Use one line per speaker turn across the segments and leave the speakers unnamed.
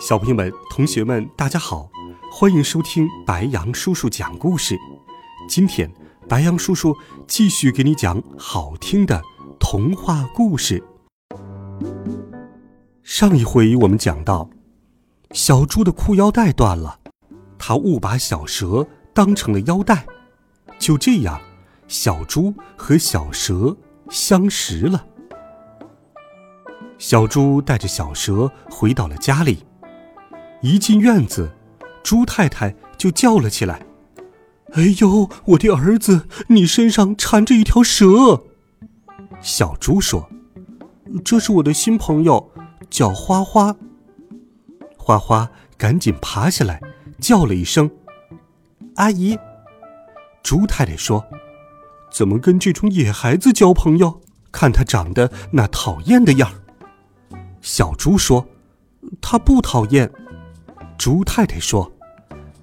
小朋友们、同学们，大家好，欢迎收听白杨叔叔讲故事。今天，白杨叔叔继续给你讲好听的童话故事。上一回我们讲到，小猪的裤腰带断了，他误把小蛇当成了腰带，就这样，小猪和小蛇相识了。小猪带着小蛇回到了家里。一进院子，猪太太就叫了起来：“哎呦，我的儿子，你身上缠着一条蛇！”小猪说：“这是我的新朋友，叫花花。”花花赶紧爬下来，叫了一声：“阿姨。”猪太太说：“怎么跟这种野孩子交朋友？看他长得那讨厌的样儿小猪说：“他不讨厌。”猪太太说：“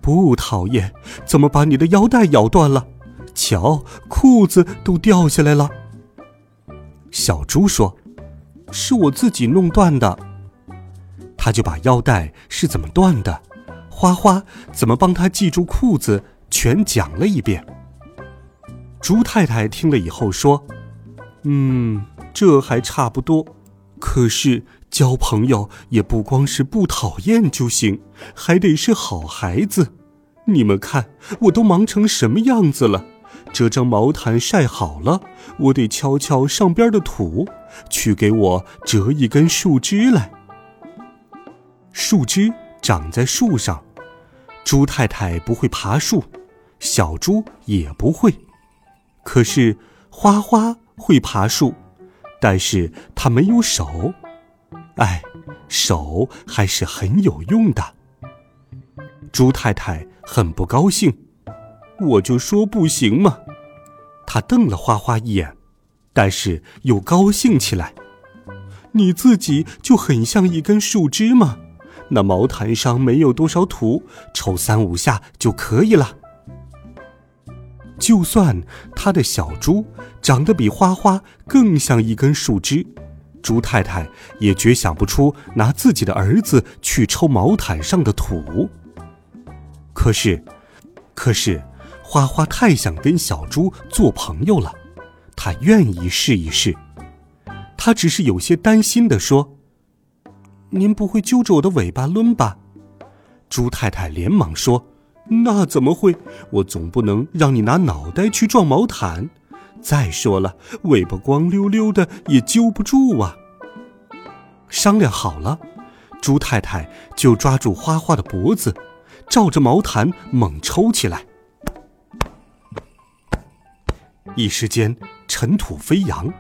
不讨厌，怎么把你的腰带咬断了？瞧，裤子都掉下来了。”小猪说：“是我自己弄断的。”他就把腰带是怎么断的，花花怎么帮他系住裤子，全讲了一遍。猪太太听了以后说：“嗯，这还差不多，可是……”交朋友也不光是不讨厌就行，还得是好孩子。你们看，我都忙成什么样子了？这张毛毯晒好了，我得敲敲上边的土，去给我折一根树枝来。树枝长在树上，猪太太不会爬树，小猪也不会，可是花花会爬树，但是它没有手。哎，手还是很有用的。猪太太很不高兴，我就说不行嘛。他瞪了花花一眼，但是又高兴起来。你自己就很像一根树枝嘛，那毛毯上没有多少土，抽三五下就可以了。就算他的小猪长得比花花更像一根树枝。猪太太也绝想不出拿自己的儿子去抽毛毯上的土。可是，可是，花花太想跟小猪做朋友了，他愿意试一试。他只是有些担心的说：“您不会揪着我的尾巴抡吧？”猪太太连忙说：“那怎么会？我总不能让你拿脑袋去撞毛毯。”再说了，尾巴光溜溜的也揪不住啊。商量好了，猪太太就抓住花花的脖子，照着毛毯猛抽起来。一时间尘土飞扬，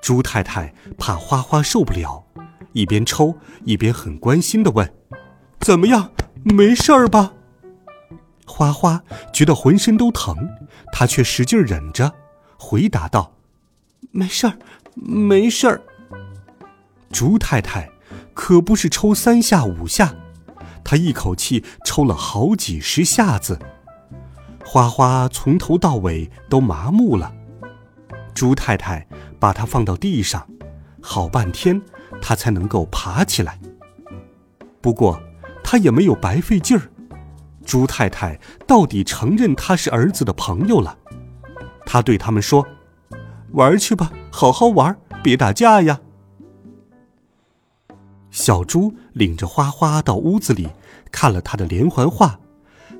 猪太太怕花花受不了，一边抽一边很关心的问：“怎么样？没事儿吧？”花花觉得浑身都疼，他却使劲忍着。回答道：“没事儿，没事儿。”猪太太可不是抽三下五下，她一口气抽了好几十下子。花花从头到尾都麻木了。猪太太把它放到地上，好半天，它才能够爬起来。不过，它也没有白费劲儿。猪太太到底承认他是儿子的朋友了。他对他们说：“玩去吧，好好玩，别打架呀。”小猪领着花花到屋子里看了他的连环画，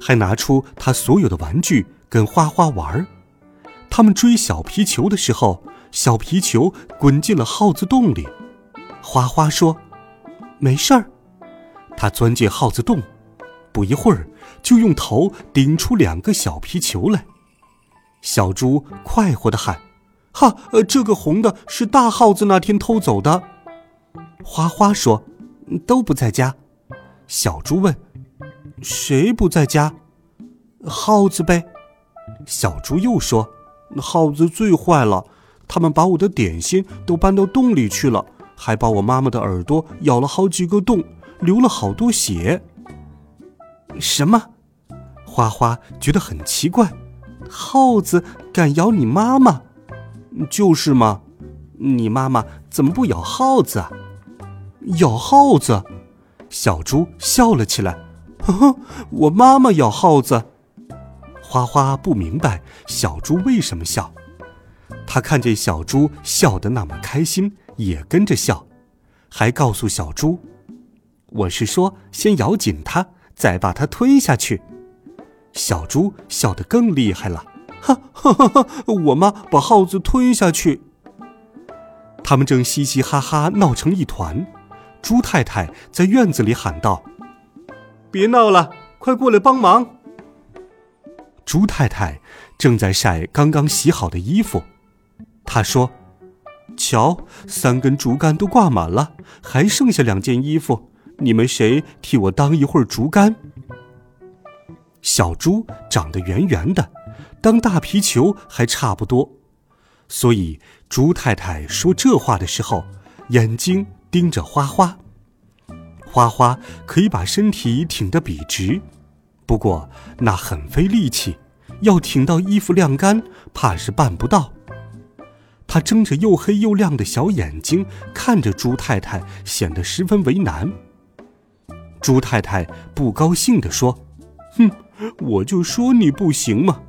还拿出他所有的玩具跟花花玩。他们追小皮球的时候，小皮球滚进了耗子洞里。花花说：“没事儿。”他钻进耗子洞，不一会儿就用头顶出两个小皮球来。小猪快活的喊：“哈，呃，这个红的是大耗子那天偷走的。”花花说：“都不在家。”小猪问：“谁不在家？”“耗子呗。”小猪又说：“耗子最坏了，他们把我的点心都搬到洞里去了，还把我妈妈的耳朵咬了好几个洞，流了好多血。”什么？花花觉得很奇怪，耗子敢咬你妈妈？就是嘛，你妈妈怎么不咬耗子啊？咬耗子？小猪笑了起来，呵呵，我妈妈咬耗子。花花不明白小猪为什么笑，他看见小猪笑得那么开心，也跟着笑，还告诉小猪：“我是说，先咬紧它，再把它吞下去。”小猪笑得更厉害了，哈哈哈哈！我妈把耗子吞下去。他们正嘻嘻哈哈闹成一团，猪太太在院子里喊道：“别闹了，快过来帮忙！”猪太太正在晒刚刚洗好的衣服，她说：“瞧，三根竹竿都挂满了，还剩下两件衣服，你们谁替我当一会儿竹竿？”小猪长得圆圆的，当大皮球还差不多，所以猪太太说这话的时候，眼睛盯着花花。花花可以把身体挺得笔直。不过那很费力气，要挺到衣服晾干，怕是办不到。他睁着又黑又亮的小眼睛看着猪太太，显得十分为难。猪太太不高兴地说：“哼，我就说你不行嘛！”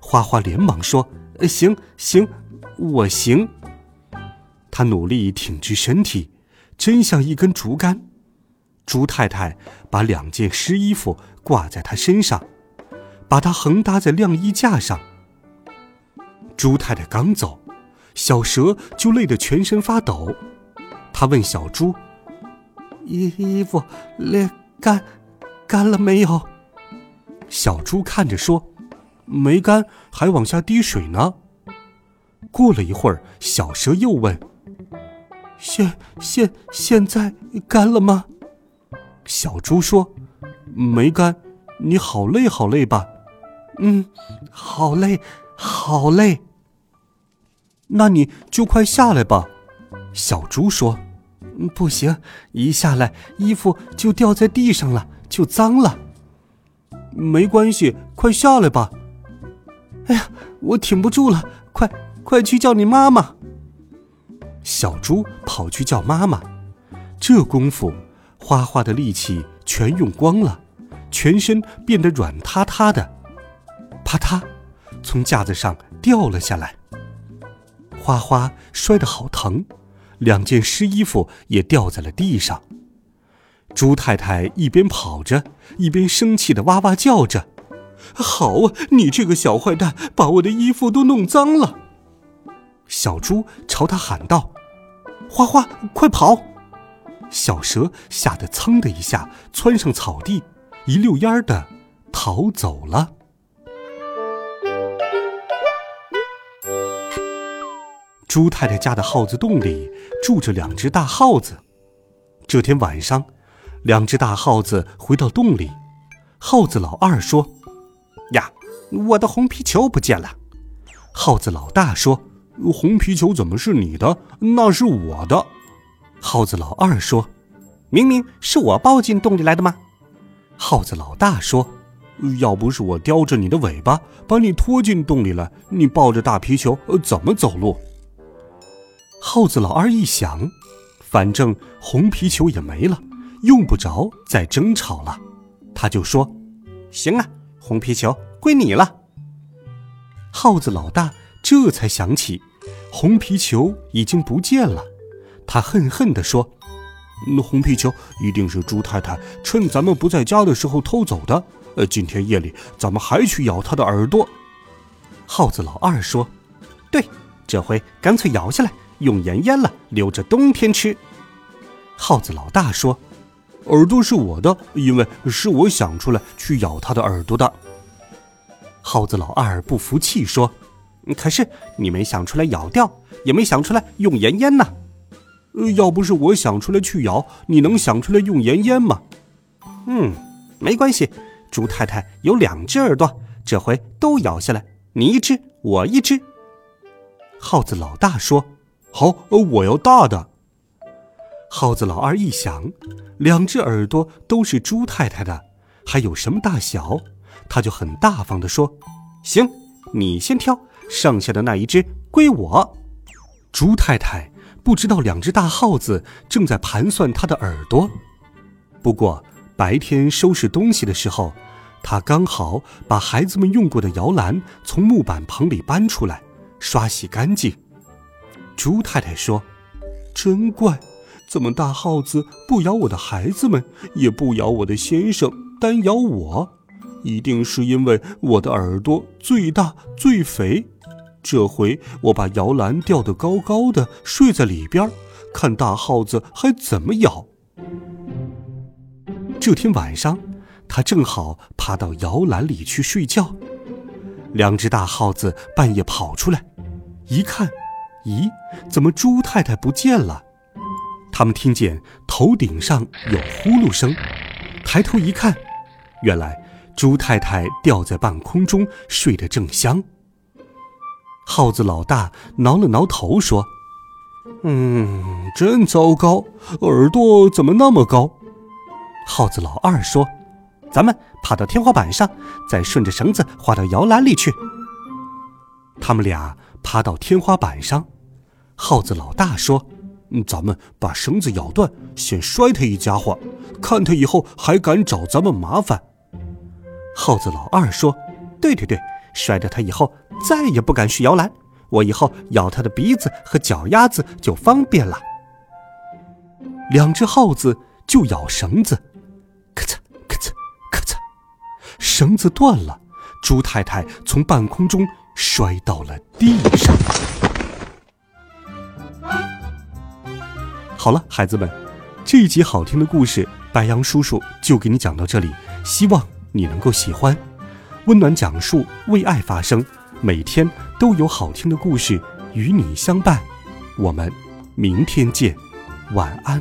花花连忙说：“行行，我行。”他努力挺直身体，真像一根竹竿。猪太太把两件湿衣服挂在他身上，把他横搭在晾衣架上。猪太太刚走，小蛇就累得全身发抖。他问小猪：“衣衣服晾干干了没有？”小猪看着说：“没干，还往下滴水呢。”过了一会儿，小蛇又问：“现现现在干了吗？”小猪说：“没干，你好累好累吧？嗯，好累，好累。那你就快下来吧。”小猪说：“不行，一下来衣服就掉在地上了，就脏了。没关系，快下来吧。”哎呀，我挺不住了，快快去叫你妈妈。小猪跑去叫妈妈，这功夫。花花的力气全用光了，全身变得软塌塌的，啪嗒，从架子上掉了下来。花花摔得好疼，两件湿衣服也掉在了地上。猪太太一边跑着，一边生气的哇哇叫着：“好啊，你这个小坏蛋，把我的衣服都弄脏了！”小猪朝他喊道：“花花，快跑！”小蛇吓得噌的一下窜上草地，一溜烟儿的逃走了。猪太太家的耗子洞里住着两只大耗子。这天晚上，两只大耗子回到洞里，耗子老二说：“呀，我的红皮球不见了。”耗子老大说：“红皮球怎么是你的？那是我的。”耗子老二说：“明明是我抱进洞里来的吗？”耗子老大说：“要不是我叼着你的尾巴把你拖进洞里来，你抱着大皮球怎么走路？”耗子老二一想，反正红皮球也没了，用不着再争吵了，他就说：“行啊，红皮球归你了。”耗子老大这才想起，红皮球已经不见了。他恨恨地说：“那红皮球一定是猪太太趁咱们不在家的时候偷走的。呃，今天夜里咱们还去咬它的耳朵。”耗子老二说：“对，这回干脆咬下来，用盐腌了，留着冬天吃。”耗子老大说：“耳朵是我的，因为是我想出来去咬它的耳朵的。”耗子老二不服气说：“可是你没想出来咬掉，也没想出来用盐腌呢。”要不是我想出来去咬，你能想出来用盐腌吗？嗯，没关系，猪太太有两只耳朵，这回都咬下来，你一只，我一只。耗子老大说：“好，我要大的。”耗子老二一想，两只耳朵都是猪太太的，还有什么大小？他就很大方的说：“行，你先挑，剩下的那一只归我。”猪太太不知道两只大耗子正在盘算她的耳朵。不过白天收拾东西的时候，他刚好把孩子们用过的摇篮从木板棚里搬出来，刷洗干净。猪太太说：“真怪。”怎么大耗子不咬我的孩子们，也不咬我的先生，单咬我？一定是因为我的耳朵最大最肥。这回我把摇篮吊得高高的，睡在里边，看大耗子还怎么咬。这天晚上，他正好爬到摇篮里去睡觉。两只大耗子半夜跑出来，一看，咦，怎么猪太太不见了？他们听见头顶上有呼噜声，抬头一看，原来猪太太吊在半空中睡得正香。耗子老大挠了挠头说：“嗯，真糟糕，耳朵怎么那么高？”耗子老二说：“咱们爬到天花板上，再顺着绳子滑到摇篮里去。”他们俩爬到天花板上，耗子老大说。咱们把绳子咬断，先摔他一家伙，看他以后还敢找咱们麻烦。耗子老二说：“对对对，摔了他以后再也不敢去摇篮，我以后咬他的鼻子和脚丫子就方便了。”两只耗子就咬绳子，咔嚓咔嚓咔嚓，绳子断了，猪太太从半空中摔到了地上。好了，孩子们，这一集好听的故事，白羊叔叔就给你讲到这里。希望你能够喜欢。温暖讲述，为爱发声，每天都有好听的故事与你相伴。我们明天见，晚安，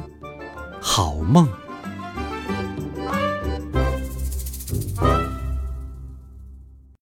好梦。